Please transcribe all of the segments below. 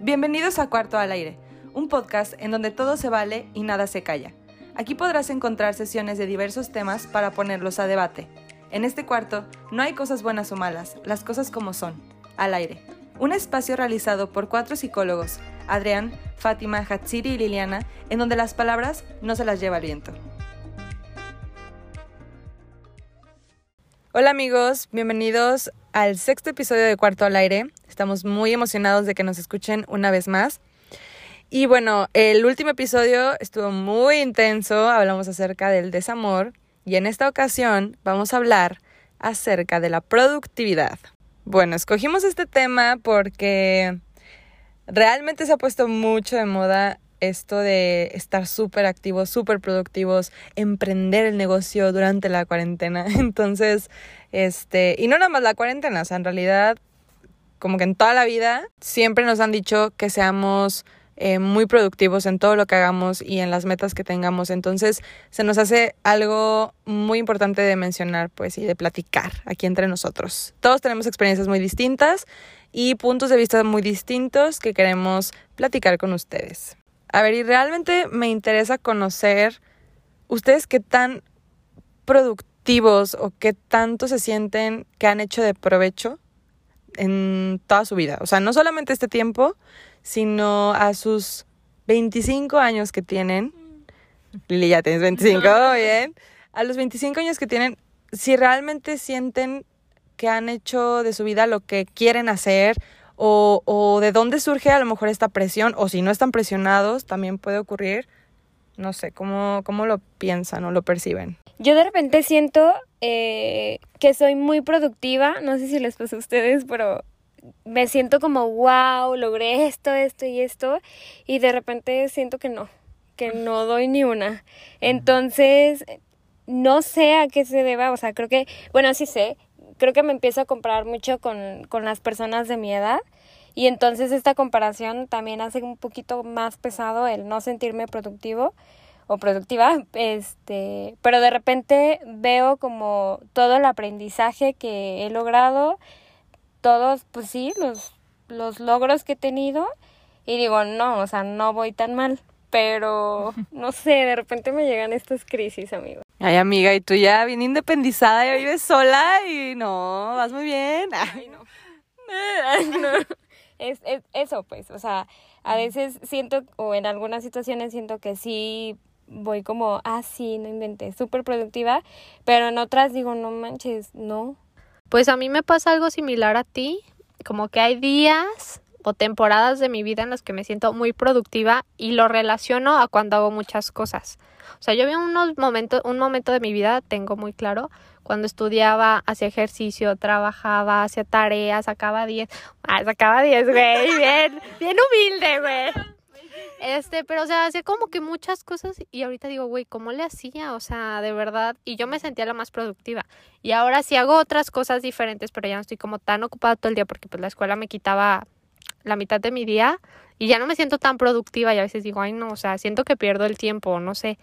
Bienvenidos a Cuarto al Aire, un podcast en donde todo se vale y nada se calla. Aquí podrás encontrar sesiones de diversos temas para ponerlos a debate. En este cuarto no hay cosas buenas o malas, las cosas como son, al aire. Un espacio realizado por cuatro psicólogos, Adrián, Fátima, Hatsiri y Liliana, en donde las palabras no se las lleva el viento. Hola amigos, bienvenidos al sexto episodio de Cuarto al Aire. Estamos muy emocionados de que nos escuchen una vez más. Y bueno, el último episodio estuvo muy intenso, hablamos acerca del desamor y en esta ocasión vamos a hablar acerca de la productividad. Bueno, escogimos este tema porque realmente se ha puesto mucho de moda esto de estar súper activos, súper productivos, emprender el negocio durante la cuarentena. Entonces, este, y no nada más la cuarentena, o en realidad, como que en toda la vida, siempre nos han dicho que seamos eh, muy productivos en todo lo que hagamos y en las metas que tengamos. Entonces, se nos hace algo muy importante de mencionar, pues, y de platicar aquí entre nosotros. Todos tenemos experiencias muy distintas y puntos de vista muy distintos que queremos platicar con ustedes. A ver, y realmente me interesa conocer ustedes qué tan productivos o qué tanto se sienten que han hecho de provecho en toda su vida. O sea, no solamente este tiempo, sino a sus 25 años que tienen. Lili, ya tienes 25, bien. A los 25 años que tienen, si realmente sienten que han hecho de su vida lo que quieren hacer o, o de dónde surge a lo mejor esta presión, o si no están presionados, también puede ocurrir, no sé, cómo, cómo lo piensan o lo perciben. Yo de repente siento eh, que soy muy productiva, no sé si les pasa a ustedes, pero me siento como, wow, logré esto, esto y esto, y de repente siento que no, que no doy ni una. Entonces, no sé a qué se deba, o sea, creo que, bueno, sí sé, creo que me empiezo a comparar mucho con, con las personas de mi edad. Y entonces esta comparación también hace un poquito más pesado el no sentirme productivo o productiva, este, pero de repente veo como todo el aprendizaje que he logrado, todos, pues sí, los, los logros que he tenido y digo, no, o sea, no voy tan mal, pero no sé, de repente me llegan estas crisis, amigo. Ay, amiga, y tú ya bien independizada, ya vives sola y no, vas muy bien. Ay, no. no. Es, es, eso, pues, o sea, a veces siento, o en algunas situaciones siento que sí voy como, ah, sí, no inventé, súper productiva, pero en otras digo, no manches, no. Pues a mí me pasa algo similar a ti, como que hay días o temporadas de mi vida en las que me siento muy productiva y lo relaciono a cuando hago muchas cosas. O sea, yo veo unos momentos, un momento de mi vida, tengo muy claro, cuando estudiaba, hacía ejercicio, trabajaba, hacía tareas, sacaba 10. Ah, sacaba 10, güey, bien, bien humilde, güey. Este, pero o sea, hacía como que muchas cosas y ahorita digo, güey, ¿cómo le hacía? O sea, de verdad, y yo me sentía la más productiva. Y ahora sí hago otras cosas diferentes, pero ya no estoy como tan ocupada todo el día porque pues la escuela me quitaba la mitad de mi día y ya no me siento tan productiva y a veces digo, ay no, o sea, siento que pierdo el tiempo, no sé.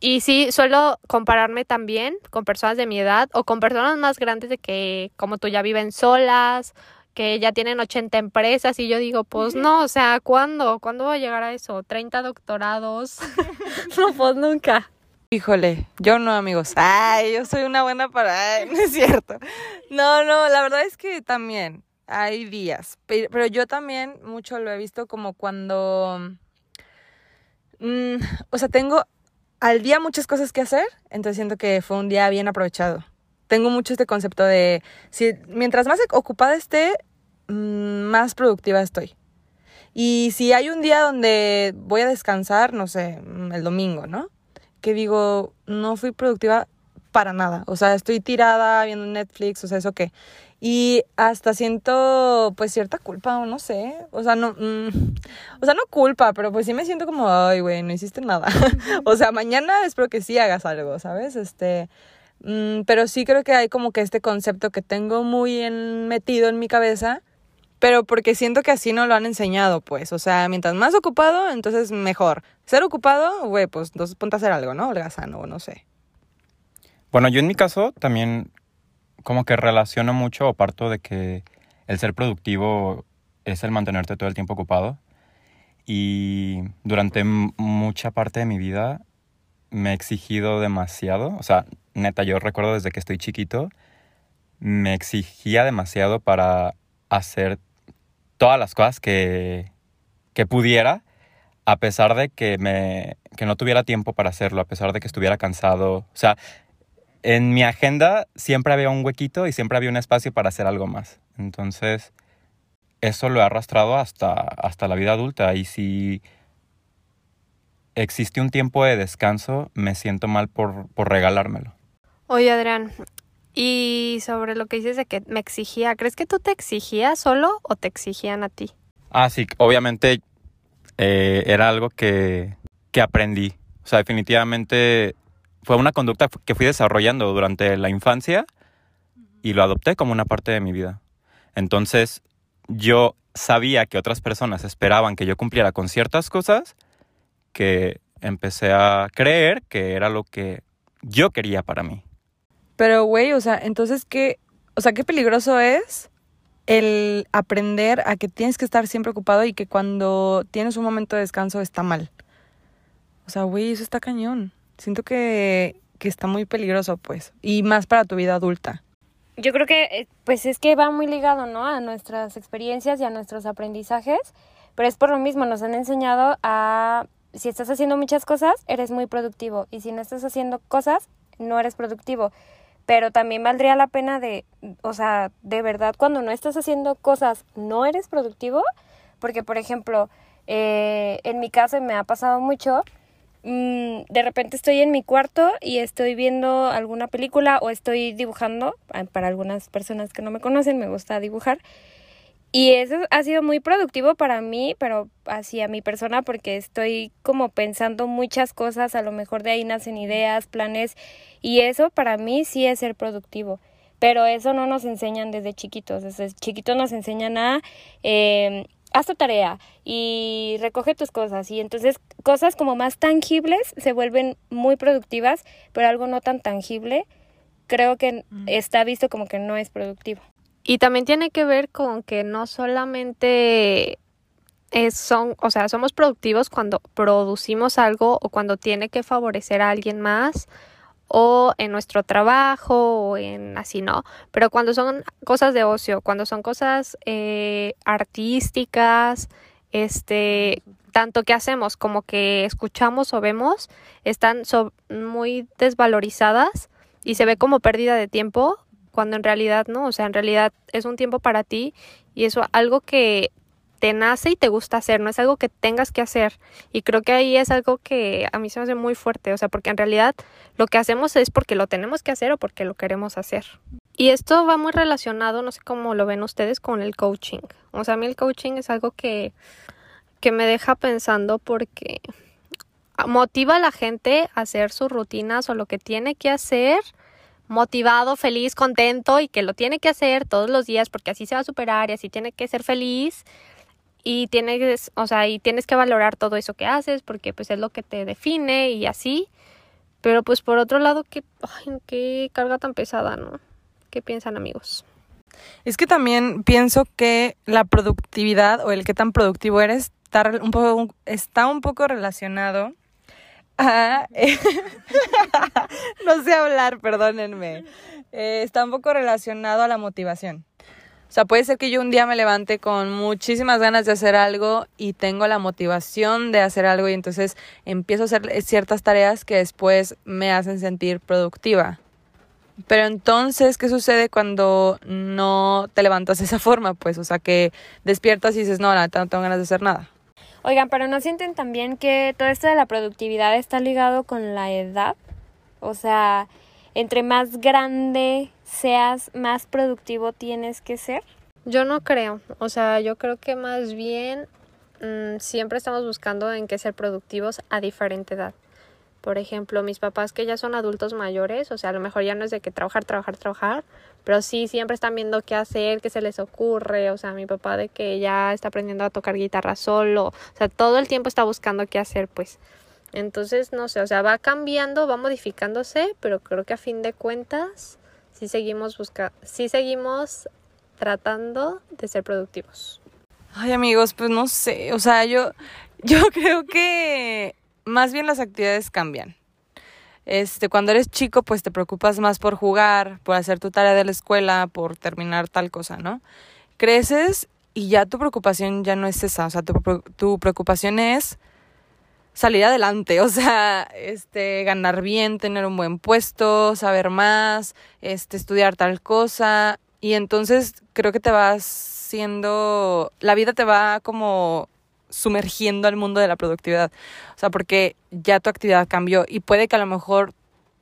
Y sí, suelo compararme también con personas de mi edad o con personas más grandes de que como tú ya viven solas, que ya tienen 80 empresas y yo digo, pues no, o sea, ¿cuándo? ¿Cuándo voy a llegar a eso? ¿30 doctorados? no, pues nunca. Híjole, yo no, amigos. Ay, yo soy una buena para... Ay, no es cierto. No, no, la verdad es que también hay días, pero yo también mucho lo he visto como cuando... Mm, o sea, tengo al día muchas cosas que hacer, entonces siento que fue un día bien aprovechado. Tengo mucho este concepto de, si mientras más ocupada esté, mm, más productiva estoy. Y si hay un día donde voy a descansar, no sé, mm, el domingo, ¿no? Que digo, no fui productiva para nada. O sea, estoy tirada viendo Netflix, o sea, eso qué. Y hasta siento pues cierta culpa o no sé, o sea, no mm, o sea, no culpa, pero pues sí me siento como, ay, güey, no hiciste nada. o sea, mañana espero que sí hagas algo, ¿sabes? Este, mm, pero sí creo que hay como que este concepto que tengo muy en, metido en mi cabeza, pero porque siento que así no lo han enseñado, pues, o sea, mientras más ocupado, entonces mejor. Ser ocupado, güey, pues entonces ponte a hacer algo, ¿no? Holgazano, no sé. Bueno, yo en mi caso también como que relaciono mucho o parto de que el ser productivo es el mantenerte todo el tiempo ocupado. Y durante mucha parte de mi vida me he exigido demasiado. O sea, neta, yo recuerdo desde que estoy chiquito, me exigía demasiado para hacer todas las cosas que, que pudiera, a pesar de que, me, que no tuviera tiempo para hacerlo, a pesar de que estuviera cansado. O sea, en mi agenda siempre había un huequito y siempre había un espacio para hacer algo más. Entonces, eso lo he arrastrado hasta, hasta la vida adulta. Y si existe un tiempo de descanso, me siento mal por, por regalármelo. Oye, Adrián, y sobre lo que dices de que me exigía, ¿crees que tú te exigías solo o te exigían a ti? Ah, sí, obviamente eh, era algo que, que aprendí. O sea, definitivamente fue una conducta que fui desarrollando durante la infancia y lo adopté como una parte de mi vida. Entonces, yo sabía que otras personas esperaban que yo cumpliera con ciertas cosas que empecé a creer que era lo que yo quería para mí. Pero, güey, o sea, entonces, ¿qué, o sea, qué peligroso es el aprender a que tienes que estar siempre ocupado y que cuando tienes un momento de descanso está mal? O sea, güey, eso está cañón. Siento que, que está muy peligroso, pues. Y más para tu vida adulta. Yo creo que, eh, pues es que va muy ligado, ¿no? A nuestras experiencias y a nuestros aprendizajes, pero es por lo mismo, nos han enseñado a, si estás haciendo muchas cosas, eres muy productivo, y si no estás haciendo cosas, no eres productivo. Pero también valdría la pena de, o sea, de verdad, cuando no estás haciendo cosas, no eres productivo, porque, por ejemplo, eh, en mi caso me ha pasado mucho mm, de repente estoy en mi cuarto y estoy viendo alguna película o estoy dibujando. Ah, Para algunas personas que no me conocen, me gusta dibujar. Y eso ha sido muy productivo para mí, pero hacia mi persona, porque estoy como pensando muchas cosas, a lo mejor de ahí nacen ideas, planes, y eso para mí sí es ser productivo. Pero eso no nos enseñan desde chiquitos. Desde chiquitos nos enseñan a eh, haz tu tarea y recoge tus cosas. Y entonces cosas como más tangibles se vuelven muy productivas, pero algo no tan tangible creo que está visto como que no es productivo. Y también tiene que ver con que no solamente es, son, o sea, somos productivos cuando producimos algo o cuando tiene que favorecer a alguien más o en nuestro trabajo o en así, ¿no? Pero cuando son cosas de ocio, cuando son cosas eh, artísticas, este, tanto que hacemos como que escuchamos o vemos, están muy desvalorizadas y se ve como pérdida de tiempo cuando en realidad no, o sea, en realidad es un tiempo para ti y eso algo que te nace y te gusta hacer, no es algo que tengas que hacer. Y creo que ahí es algo que a mí se me hace muy fuerte, o sea, porque en realidad lo que hacemos es porque lo tenemos que hacer o porque lo queremos hacer. Y esto va muy relacionado, no sé cómo lo ven ustedes, con el coaching. O sea, a mí el coaching es algo que, que me deja pensando porque motiva a la gente a hacer sus rutinas o lo que tiene que hacer motivado, feliz, contento y que lo tiene que hacer todos los días porque así se va a superar y así tiene que ser feliz y tienes, o sea, y tienes que valorar todo eso que haces porque pues es lo que te define y así. Pero pues por otro lado, qué, ay, qué carga tan pesada, ¿no? ¿Qué piensan amigos? Es que también pienso que la productividad o el qué tan productivo eres está un poco, está un poco relacionado a... no sé hablar, perdónenme. Eh, está un poco relacionado a la motivación. O sea, puede ser que yo un día me levante con muchísimas ganas de hacer algo y tengo la motivación de hacer algo y entonces empiezo a hacer ciertas tareas que después me hacen sentir productiva. Pero entonces, ¿qué sucede cuando no te levantas de esa forma? Pues, o sea, que despiertas y dices, no, neta no tengo ganas de hacer nada. Oigan, pero ¿no sienten también que todo esto de la productividad está ligado con la edad? O sea, entre más grande seas, más productivo tienes que ser. Yo no creo, o sea, yo creo que más bien mm, siempre estamos buscando en qué ser productivos a diferente edad. Por ejemplo, mis papás que ya son adultos mayores, o sea, a lo mejor ya no es de que trabajar, trabajar, trabajar, pero sí siempre están viendo qué hacer, qué se les ocurre, o sea, mi papá de que ya está aprendiendo a tocar guitarra solo, o sea, todo el tiempo está buscando qué hacer, pues. Entonces, no sé, o sea, va cambiando, va modificándose, pero creo que a fin de cuentas sí seguimos sí seguimos tratando de ser productivos. Ay, amigos, pues no sé, o sea, yo, yo creo que más bien las actividades cambian. Este, cuando eres chico, pues te preocupas más por jugar, por hacer tu tarea de la escuela, por terminar tal cosa, ¿no? Creces y ya tu preocupación ya no es esa, o sea, tu, tu preocupación es salir adelante, o sea, este, ganar bien, tener un buen puesto, saber más, este, estudiar tal cosa, y entonces creo que te vas siendo, la vida te va como sumergiendo al mundo de la productividad. O sea, porque ya tu actividad cambió y puede que a lo mejor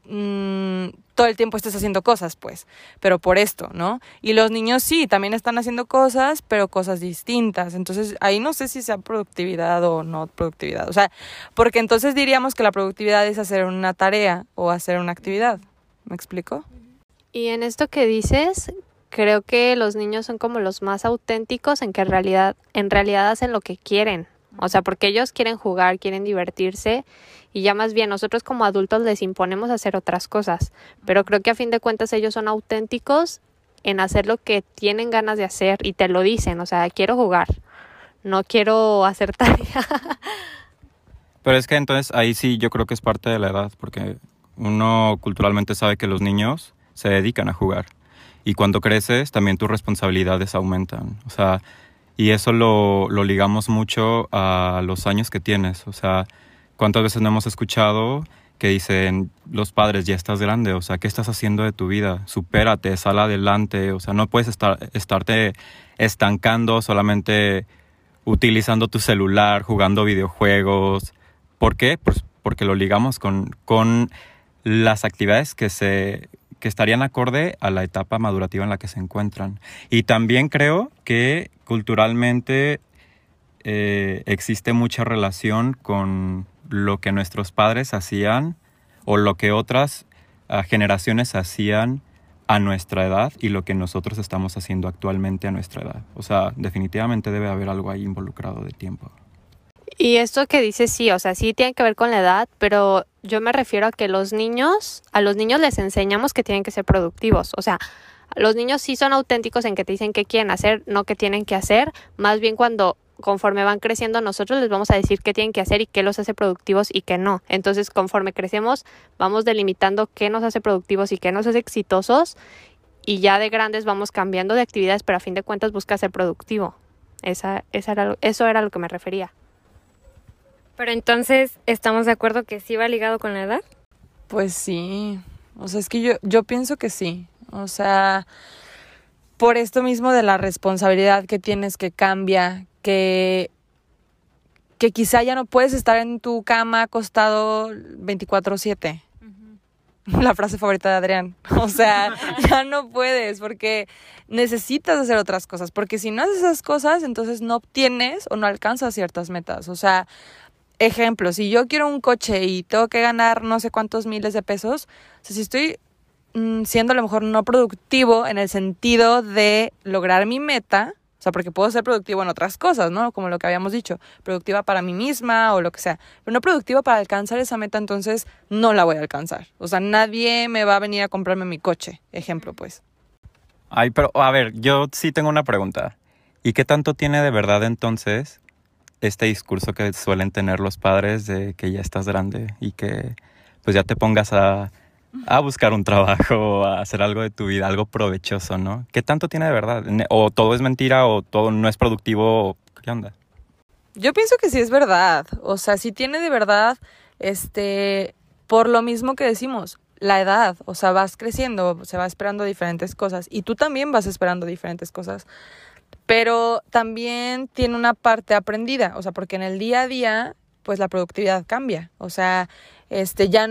mmm, todo el tiempo estés haciendo cosas, pues, pero por esto, ¿no? Y los niños sí, también están haciendo cosas, pero cosas distintas. Entonces, ahí no sé si sea productividad o no productividad. O sea, porque entonces diríamos que la productividad es hacer una tarea o hacer una actividad. ¿Me explico? Y en esto que dices, creo que los niños son como los más auténticos en que en realidad, en realidad hacen lo que quieren. O sea, porque ellos quieren jugar, quieren divertirse y ya más bien nosotros como adultos les imponemos hacer otras cosas. Pero creo que a fin de cuentas ellos son auténticos en hacer lo que tienen ganas de hacer y te lo dicen. O sea, quiero jugar, no quiero hacer tarea. Pero es que entonces ahí sí yo creo que es parte de la edad, porque uno culturalmente sabe que los niños se dedican a jugar. Y cuando creces, también tus responsabilidades aumentan. O sea, y eso lo, lo ligamos mucho a los años que tienes. O sea, ¿cuántas veces no hemos escuchado que dicen los padres, ya estás grande, o sea, ¿qué estás haciendo de tu vida? Supérate, sal adelante, o sea, no puedes estar, estarte estancando solamente utilizando tu celular, jugando videojuegos. ¿Por qué? Pues porque lo ligamos con, con las actividades que se, que estarían acorde a la etapa madurativa en la que se encuentran. Y también creo que culturalmente eh, existe mucha relación con lo que nuestros padres hacían o lo que otras ah, generaciones hacían a nuestra edad y lo que nosotros estamos haciendo actualmente a nuestra edad. O sea, definitivamente debe haber algo ahí involucrado de tiempo. Y esto que dices, sí, o sea, sí tiene que ver con la edad, pero yo me refiero a que los niños, a los niños les enseñamos que tienen que ser productivos. O sea, los niños sí son auténticos en que te dicen qué quieren hacer, no qué tienen que hacer. Más bien cuando conforme van creciendo nosotros les vamos a decir qué tienen que hacer y qué los hace productivos y qué no. Entonces, conforme crecemos, vamos delimitando qué nos hace productivos y qué nos hace exitosos y ya de grandes vamos cambiando de actividades, pero a fin de cuentas busca ser productivo. Esa, esa era, eso era a lo que me refería. Pero entonces, ¿estamos de acuerdo que sí va ligado con la edad? Pues sí. O sea, es que yo, yo pienso que sí. O sea, por esto mismo de la responsabilidad que tienes que cambia, que, que quizá ya no puedes estar en tu cama acostado 24/7. La frase favorita de Adrián. O sea, ya no puedes porque necesitas hacer otras cosas. Porque si no haces esas cosas, entonces no obtienes o no alcanzas ciertas metas. O sea, ejemplo, si yo quiero un coche y tengo que ganar no sé cuántos miles de pesos, o sea, si estoy mm, siendo a lo mejor no productivo en el sentido de lograr mi meta, sea, porque puedo ser productivo en otras cosas, ¿no? Como lo que habíamos dicho, productiva para mí misma o lo que sea, pero no productiva para alcanzar esa meta, entonces no la voy a alcanzar. O sea, nadie me va a venir a comprarme mi coche, ejemplo, pues. Ay, pero a ver, yo sí tengo una pregunta. ¿Y qué tanto tiene de verdad entonces este discurso que suelen tener los padres de que ya estás grande y que pues ya te pongas a, a buscar un trabajo, a hacer algo de tu vida, algo provechoso, ¿no? ¿Qué tanto tiene de verdad? ¿O todo es mentira o todo no es productivo? ¿Qué onda? Yo pienso que sí es verdad. O sea, sí tiene de verdad, este, por lo mismo que decimos, la edad. O sea, vas creciendo, se va esperando diferentes cosas. Y tú también vas esperando diferentes cosas pero también tiene una parte aprendida, o sea, porque en el día a día, pues la productividad cambia, o sea, este, ya,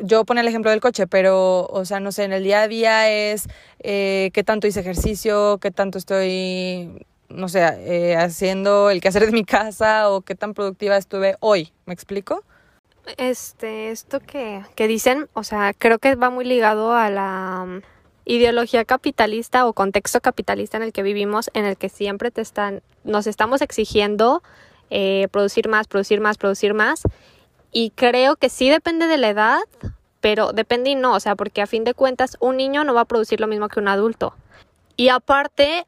yo pongo el ejemplo del coche, pero, o sea, no sé, en el día a día es eh, qué tanto hice ejercicio, qué tanto estoy, no sé, eh, haciendo el quehacer de mi casa o qué tan productiva estuve hoy, ¿me explico? Este, esto que, que dicen, o sea, creo que va muy ligado a la ideología capitalista o contexto capitalista en el que vivimos, en el que siempre te están, nos estamos exigiendo eh, producir más, producir más, producir más. Y creo que sí depende de la edad, pero depende y no, o sea, porque a fin de cuentas un niño no va a producir lo mismo que un adulto. Y aparte,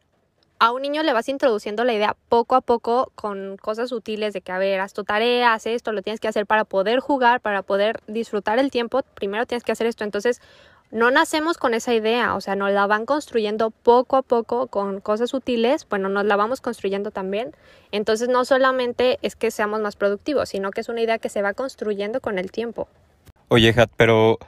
a un niño le vas introduciendo la idea poco a poco con cosas útiles de que, a ver, haz tu tarea, haz esto, lo tienes que hacer para poder jugar, para poder disfrutar el tiempo, primero tienes que hacer esto. Entonces, no nacemos con esa idea, o sea, nos la van construyendo poco a poco con cosas útiles, bueno, nos la vamos construyendo también. Entonces, no solamente es que seamos más productivos, sino que es una idea que se va construyendo con el tiempo. Oye, Hat, pero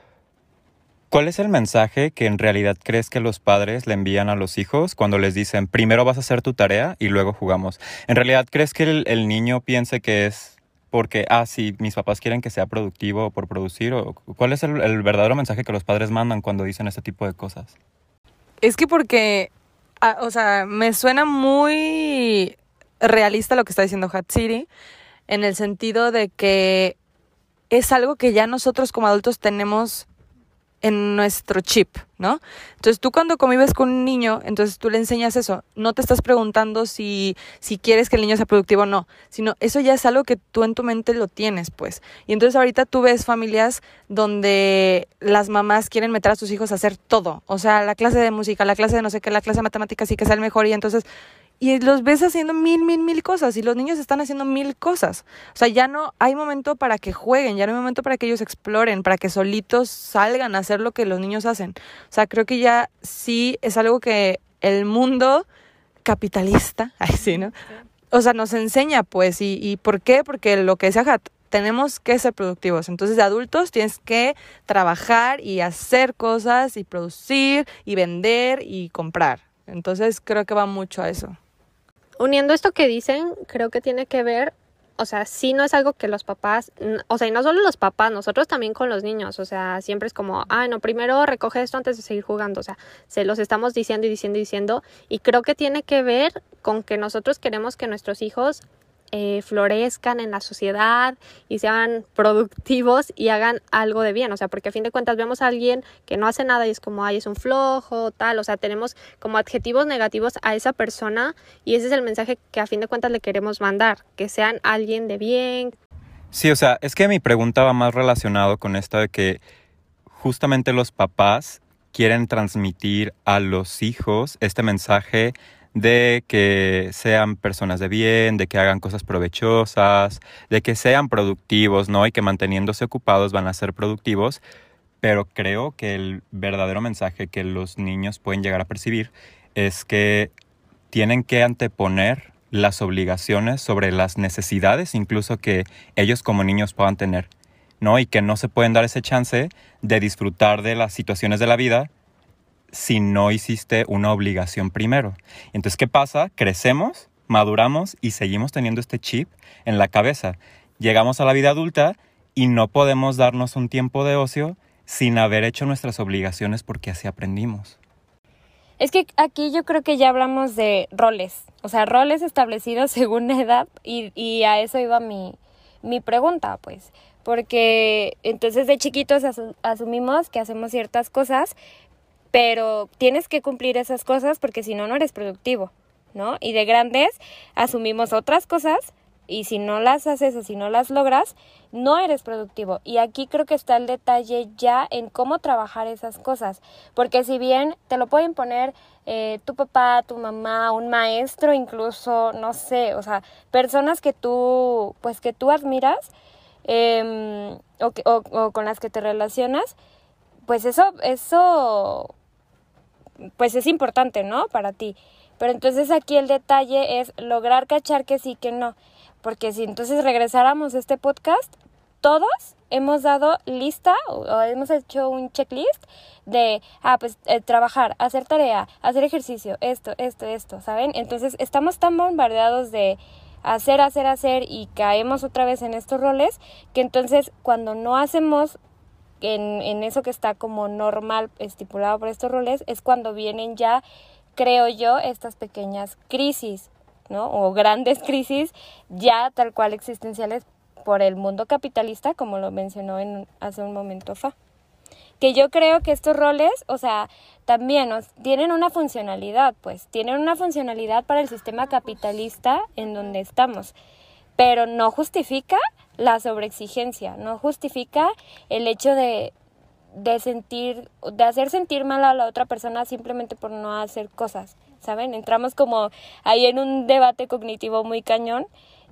¿cuál es el mensaje que en realidad crees que los padres le envían a los hijos cuando les dicen, primero vas a hacer tu tarea y luego jugamos? ¿En realidad crees que el, el niño piense que es porque, ah, sí, mis papás quieren que sea productivo por producir? ¿O ¿Cuál es el, verdadero mensaje que los padres mandan cuando dicen este tipo de cosas? Es que porque, ah, o sea, me suena muy realista lo que está diciendo Hat City, en el sentido de que es algo que ya nosotros como adultos tenemos en nuestro chip, ¿no? Entonces tú cuando convives con un niño, entonces tú le enseñas eso, no te estás preguntando si, si quieres que el niño sea productivo o no, sino eso ya es algo que tú en tu mente lo tienes, pues. Y entonces ahorita tú ves familias donde las mamás quieren meter a sus hijos a hacer todo, o sea, la clase de música, la clase de no sé qué, la clase de matemáticas y que sea el mejor y entonces y los ves haciendo mil, mil, mil cosas y los niños están haciendo mil cosas. O sea, ya no hay momento para que jueguen, ya no hay momento para que ellos exploren, para que solitos salgan a hacer lo que los niños hacen. O sea, creo que ya sí es algo que el mundo capitalista, ay sí, ¿no? O sea, nos enseña, pues, y, y ¿por qué? Porque lo que decía Hat, tenemos que ser productivos. Entonces, de adultos tienes que trabajar y hacer cosas y producir y vender y comprar. Entonces, creo que va mucho a eso. Uniendo esto que dicen, creo que tiene que ver, o sea, sí no es algo que los papás, o sea, y no solo los papás, nosotros también con los niños, o sea, siempre es como, ah, no, primero recoge esto antes de seguir jugando, o sea, se los estamos diciendo y diciendo y diciendo, y creo que tiene que ver con que nosotros queremos que nuestros hijos eh, florezcan en la sociedad y sean productivos y hagan algo de bien, o sea, porque a fin de cuentas vemos a alguien que no hace nada y es como, ay, es un flojo, tal, o sea, tenemos como adjetivos negativos a esa persona y ese es el mensaje que a fin de cuentas le queremos mandar, que sean alguien de bien. Sí, o sea, es que mi pregunta va más relacionado con esto de que justamente los papás quieren transmitir a los hijos este mensaje de que sean personas de bien, de que hagan cosas provechosas, de que sean productivos, ¿no? Y que manteniéndose ocupados van a ser productivos. Pero creo que el verdadero mensaje que los niños pueden llegar a percibir es que tienen que anteponer las obligaciones sobre las necesidades incluso que ellos como niños puedan tener, ¿no? Y que no se pueden dar ese chance de disfrutar de las situaciones de la vida si no hiciste una obligación primero. Entonces, ¿qué pasa? Crecemos, maduramos y seguimos teniendo este chip en la cabeza. Llegamos a la vida adulta y no podemos darnos un tiempo de ocio sin haber hecho nuestras obligaciones porque así aprendimos. Es que aquí yo creo que ya hablamos de roles, o sea, roles establecidos según edad y, y a eso iba mi, mi pregunta, pues, porque entonces de chiquitos asu- asumimos que hacemos ciertas cosas, pero tienes que cumplir esas cosas porque si no, no eres productivo, ¿no? Y de grandes asumimos otras cosas y si no las haces o si no las logras, no eres productivo. Y aquí creo que está el detalle ya en cómo trabajar esas cosas. Porque si bien te lo puede imponer eh, tu papá, tu mamá, un maestro, incluso, no sé, o sea, personas que tú, pues que tú admiras em, o, o- o con las que te relacionas, pues eso, eso, pues es importante, ¿no? Para ti. Pero entonces aquí el detalle es lograr cachar que sí, que no. Porque si entonces regresáramos a este podcast, todos hemos dado lista o, hemos hecho un checklist de, ah, pues eh, trabajar, hacer tarea, hacer ejercicio, esto, esto, esto, ¿saben? Entonces estamos tan bombardeados de hacer, hacer, hacer y caemos otra vez en estos roles que entonces cuando no hacemos en, en eso que está como normal estipulado por estos roles es cuando vienen ya, creo yo, estas pequeñas crisis, ¿no? O grandes crisis ya tal cual existenciales por el mundo capitalista, como lo mencionó en, hace un momento Fa. Que yo creo que estos roles, o sea, también tienen una funcionalidad, pues, tienen una funcionalidad para el sistema capitalista en donde estamos, pero no justifica la sobreexigencia, no justifica el hecho de, de sentir, de hacer sentir mal a la otra persona simplemente por no hacer cosas, ¿saben? Entramos como ahí en un debate cognitivo muy cañón,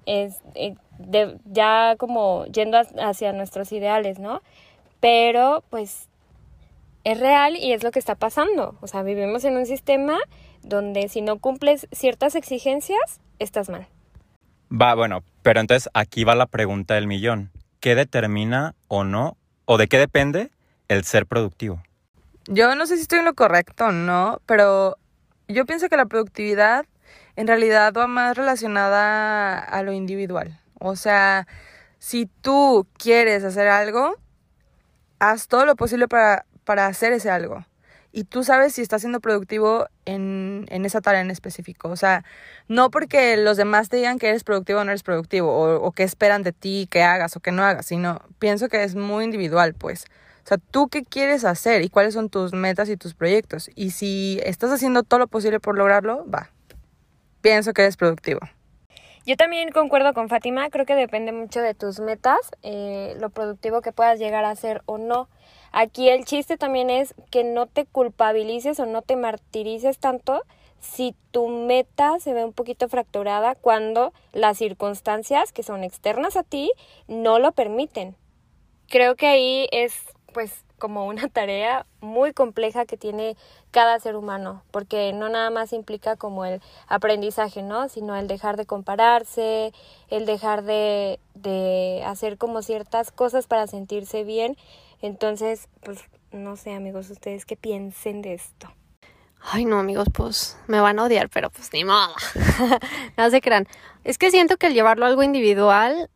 es, eh, de, ya como yendo hacia nuestros ideales, ¿no? Pero pues es real y es lo que está pasando. O sea, vivimos en un sistema donde si no cumples ciertas exigencias, estás mal. Va, bueno, pero entonces aquí va la pregunta del millón. ¿Qué determina o no, o de qué depende el ser productivo? Yo no sé si estoy en lo correcto o no, pero yo pienso que la productividad en realidad va más relacionada a lo individual. O sea, si tú quieres hacer algo, haz todo lo posible para, para hacer ese algo. Y tú sabes si estás siendo productivo en, en, esa tarea en específico. O sea, no porque los demás te digan que eres productivo o no eres productivo, o, o que esperan de ti que hagas o que no hagas, sino pienso que es muy individual, pues. O sea, tú qué quieres hacer y cuáles son tus metas y tus proyectos. Y si estás haciendo todo lo posible por lograrlo, va. Pienso que eres productivo. Yo también concuerdo con Fátima, creo que depende mucho de tus metas, eh, lo productivo que puedas llegar a ser o no. Aquí el chiste también es que no te culpabilices o no te martirices tanto si tu meta se ve un poquito fracturada cuando las circunstancias que son externas a ti no lo permiten. Creo que ahí es pues como una tarea muy compleja que tiene cada ser humano, porque no nada más implica como el aprendizaje, ¿no? Sino el dejar de compararse, el dejar de, de hacer como ciertas cosas para sentirse bien. Entonces, pues no sé, amigos, ustedes qué piensen de esto. Ay, no, amigos, pues me van a odiar, pero pues ni modo. no se crean. Es que siento que el llevarlo a algo individual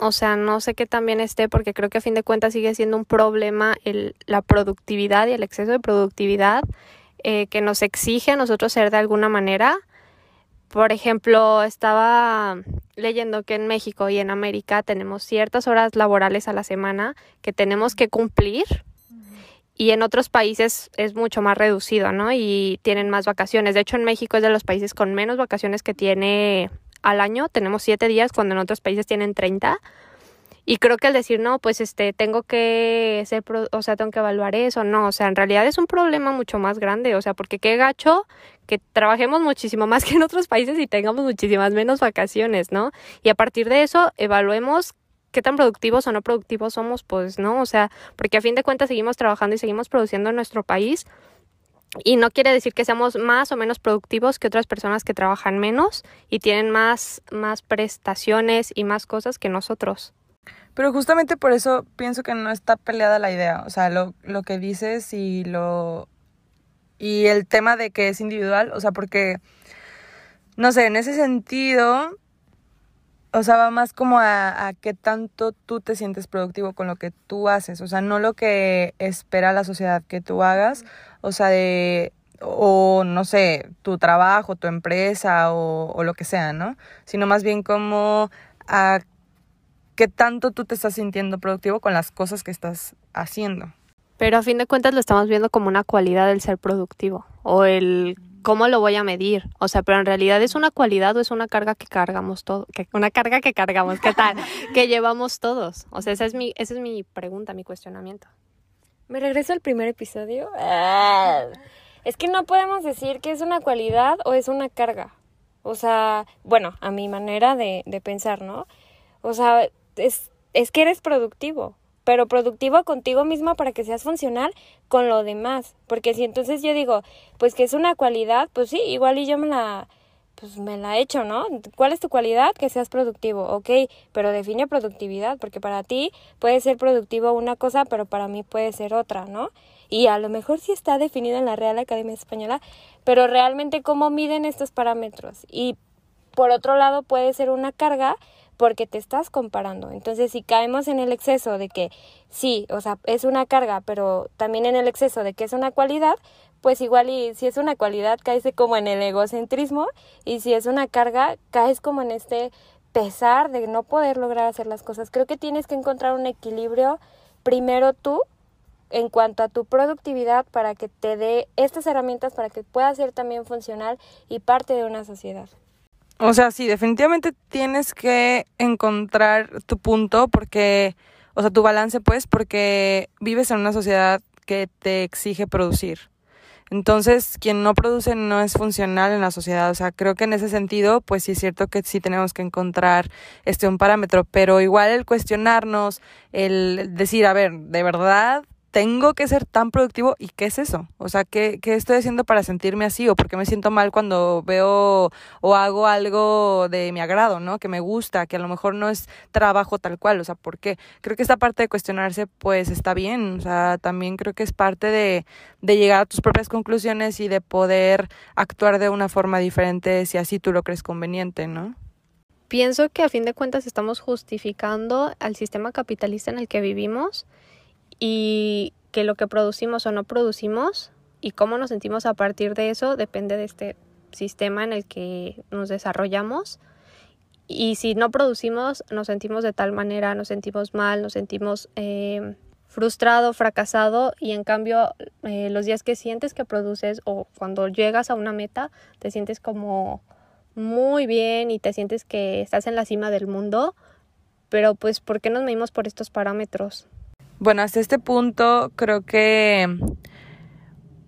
o sea, no sé qué también esté, porque creo que a fin de cuentas sigue siendo un problema el, la productividad y el exceso de productividad eh, que nos exige a nosotros ser de alguna manera. Por ejemplo, estaba leyendo que en México y en América tenemos ciertas horas laborales a la semana que tenemos que cumplir y en otros países es mucho más reducido, ¿no? Y tienen más vacaciones. De hecho, en México es de los países con menos vacaciones que tiene al año, tenemos siete días cuando en otros países tienen 30. Y creo que el decir, no, pues este, tengo que ser, o sea, tengo que evaluar eso, no, o sea, en realidad es un problema mucho más grande, o sea, porque qué gacho que trabajemos muchísimo más que en otros países y tengamos muchísimas menos vacaciones, ¿no? Y a partir de eso, evaluemos qué tan productivos o no productivos somos, pues, ¿no? O sea, porque a fin de cuentas seguimos trabajando y seguimos produciendo en nuestro país, y no quiere decir que seamos más o menos productivos que otras personas que trabajan menos y tienen más, más prestaciones y más cosas que nosotros. Pero justamente por eso pienso que no está peleada la idea. O sea, lo, lo que dices y lo. Y el tema de que es individual. O sea, porque. No sé, en ese sentido. O sea, va más como a, qué tanto tú te sientes productivo con lo que tú haces. O sea, no lo que espera la sociedad que tú hagas o sea, de, o no sé, tu trabajo, tu empresa o, o lo que sea, ¿no? Sino más bien como a qué tanto tú te estás sintiendo productivo con las cosas que estás haciendo. Pero a fin de cuentas lo estamos viendo como una cualidad del ser productivo o el cómo lo voy a medir. O sea, pero en realidad es una cualidad o es una carga que cargamos todo, que, una carga que cargamos, ¿qué tal? que llevamos todos. O sea, esa es mi, esa es mi pregunta, mi cuestionamiento. Me regreso al primer episodio. Ah. Es que no podemos decir que es una cualidad o es una carga. O sea, bueno, a mi manera de, de pensar, ¿no? O sea, es, es que eres productivo, pero productivo contigo misma para que seas funcional con lo demás. Porque si entonces yo digo, pues que es una cualidad, pues sí, igual y yo me la pues me la he hecho, ¿no? ¿Cuál es tu cualidad? Que seas productivo, ok, pero define productividad, porque para ti puede ser productivo una cosa, pero para mí puede ser otra, ¿no? Y a lo mejor sí está definido en la Real Academia Española, pero realmente cómo miden estos parámetros. Y por otro lado puede ser una carga porque te estás comparando. Entonces, si caemos en el exceso de que sí, o sea, es una carga, pero también en el exceso de que es una cualidad, pues igual y si es una cualidad caes como en el egocentrismo y si es una carga caes como en este pesar de no poder lograr hacer las cosas. Creo que tienes que encontrar un equilibrio primero tú en cuanto a tu productividad para que te dé estas herramientas para que puedas ser también funcional y parte de una sociedad. O sea, sí, definitivamente tienes que encontrar tu punto porque, o sea, tu balance pues porque vives en una sociedad que te exige producir. Entonces, quien no produce no es funcional en la sociedad. O sea, creo que en ese sentido, pues sí es cierto que sí tenemos que encontrar este un parámetro, pero igual el cuestionarnos, el decir, a ver, de verdad tengo que ser tan productivo y qué es eso o sea ¿qué, qué estoy haciendo para sentirme así o porque me siento mal cuando veo o hago algo de mi agrado no que me gusta que a lo mejor no es trabajo tal cual o sea por qué creo que esta parte de cuestionarse pues está bien o sea también creo que es parte de, de llegar a tus propias conclusiones y de poder actuar de una forma diferente si así tú lo crees conveniente no pienso que a fin de cuentas estamos justificando al sistema capitalista en el que vivimos y que lo que producimos o no producimos y cómo nos sentimos a partir de eso depende de este sistema en el que nos desarrollamos. Y si no producimos, nos sentimos de tal manera, nos sentimos mal, nos sentimos eh, frustrado, fracasado y en cambio eh, los días que sientes que produces o cuando llegas a una meta, te sientes como muy bien y te sientes que estás en la cima del mundo, pero pues ¿por qué nos medimos por estos parámetros? Bueno, hasta este punto creo que,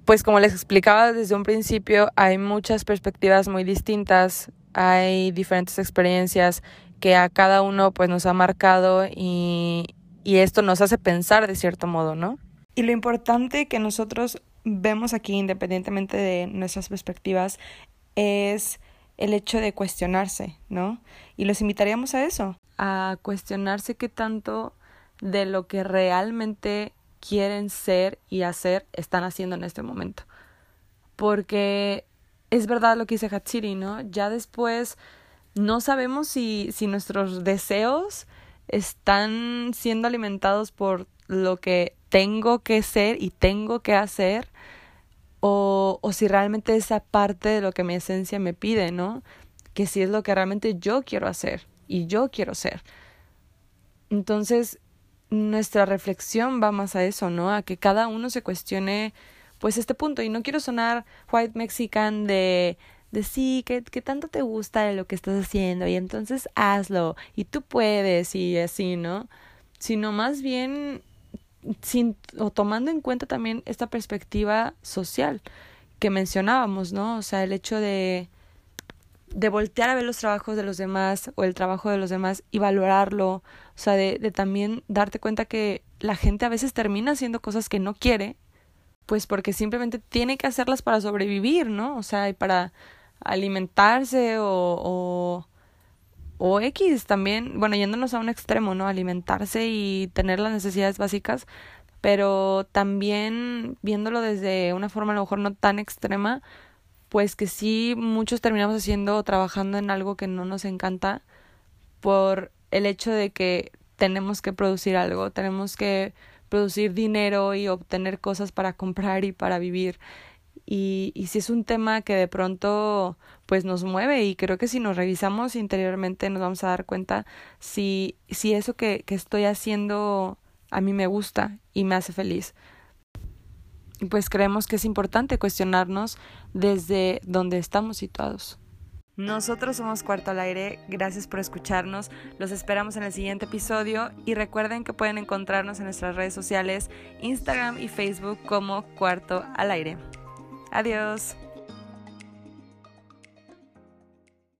pues como les explicaba desde un principio, hay muchas perspectivas muy distintas, hay diferentes experiencias que a cada uno pues nos ha marcado y, y esto nos hace pensar de cierto modo, ¿no? Y lo importante que nosotros vemos aquí, independientemente de nuestras perspectivas, es el hecho de cuestionarse, ¿no? Y los invitaríamos a eso, a cuestionarse qué tanto de lo que realmente quieren ser y hacer están haciendo en este momento. Porque es verdad lo que dice Hatsiri, ¿no? Ya después no sabemos si, si nuestros deseos están siendo alimentados por lo que tengo que ser y tengo que hacer o, o si realmente esa parte de lo que mi esencia me pide, ¿no? Que si es lo que realmente yo quiero hacer y yo quiero ser. Entonces, nuestra reflexión va más a eso, ¿no? A que cada uno se cuestione pues este punto. Y no quiero sonar white mexican de, de sí, que, tanto te gusta de lo que estás haciendo y entonces hazlo y tú puedes y así, ¿no? Sino más bien sin, o tomando en cuenta también esta perspectiva social que mencionábamos, ¿no? O sea, el hecho de, de voltear a ver los trabajos de los demás o el trabajo de los demás y valorarlo, o sea, de, de también darte cuenta que la gente a veces termina haciendo cosas que no quiere, pues porque simplemente tiene que hacerlas para sobrevivir, ¿no? O sea, y para alimentarse o, o, o X también, bueno, yéndonos a un extremo, ¿no? Alimentarse y tener las necesidades básicas, pero también viéndolo desde una forma a lo mejor no tan extrema, pues que sí muchos terminamos haciendo o trabajando en algo que no nos encanta por el hecho de que tenemos que producir algo, tenemos que producir dinero y obtener cosas para comprar y para vivir. Y, y si es un tema que de pronto pues nos mueve y creo que si nos revisamos interiormente nos vamos a dar cuenta si, si eso que, que estoy haciendo a mí me gusta y me hace feliz pues creemos que es importante cuestionarnos desde donde estamos situados. Nosotros somos Cuarto al Aire, gracias por escucharnos, los esperamos en el siguiente episodio y recuerden que pueden encontrarnos en nuestras redes sociales, Instagram y Facebook como Cuarto al Aire. Adiós.